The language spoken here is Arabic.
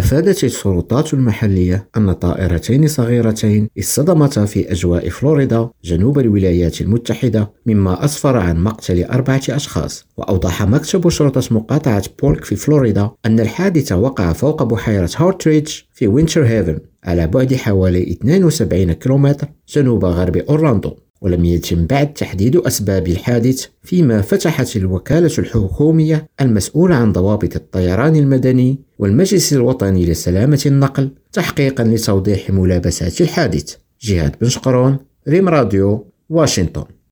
أفادت السلطات المحلية أن طائرتين صغيرتين اصطدمتا في أجواء فلوريدا جنوب الولايات المتحدة مما أسفر عن مقتل أربعة أشخاص. وأوضح مكتب شرطة مقاطعة بولك في فلوريدا أن الحادث وقع فوق بحيرة هارتريدج في وينتر هيفن على بعد حوالي 72 كيلومتر جنوب غرب أورلاندو. ولم يتم بعد تحديد أسباب الحادث فيما فتحت الوكالة الحكومية المسؤولة عن ضوابط الطيران المدني والمجلس الوطني لسلامة النقل تحقيقا لتوضيح ملابسات الحادث. جهاد بن شقرون ريم راديو واشنطن.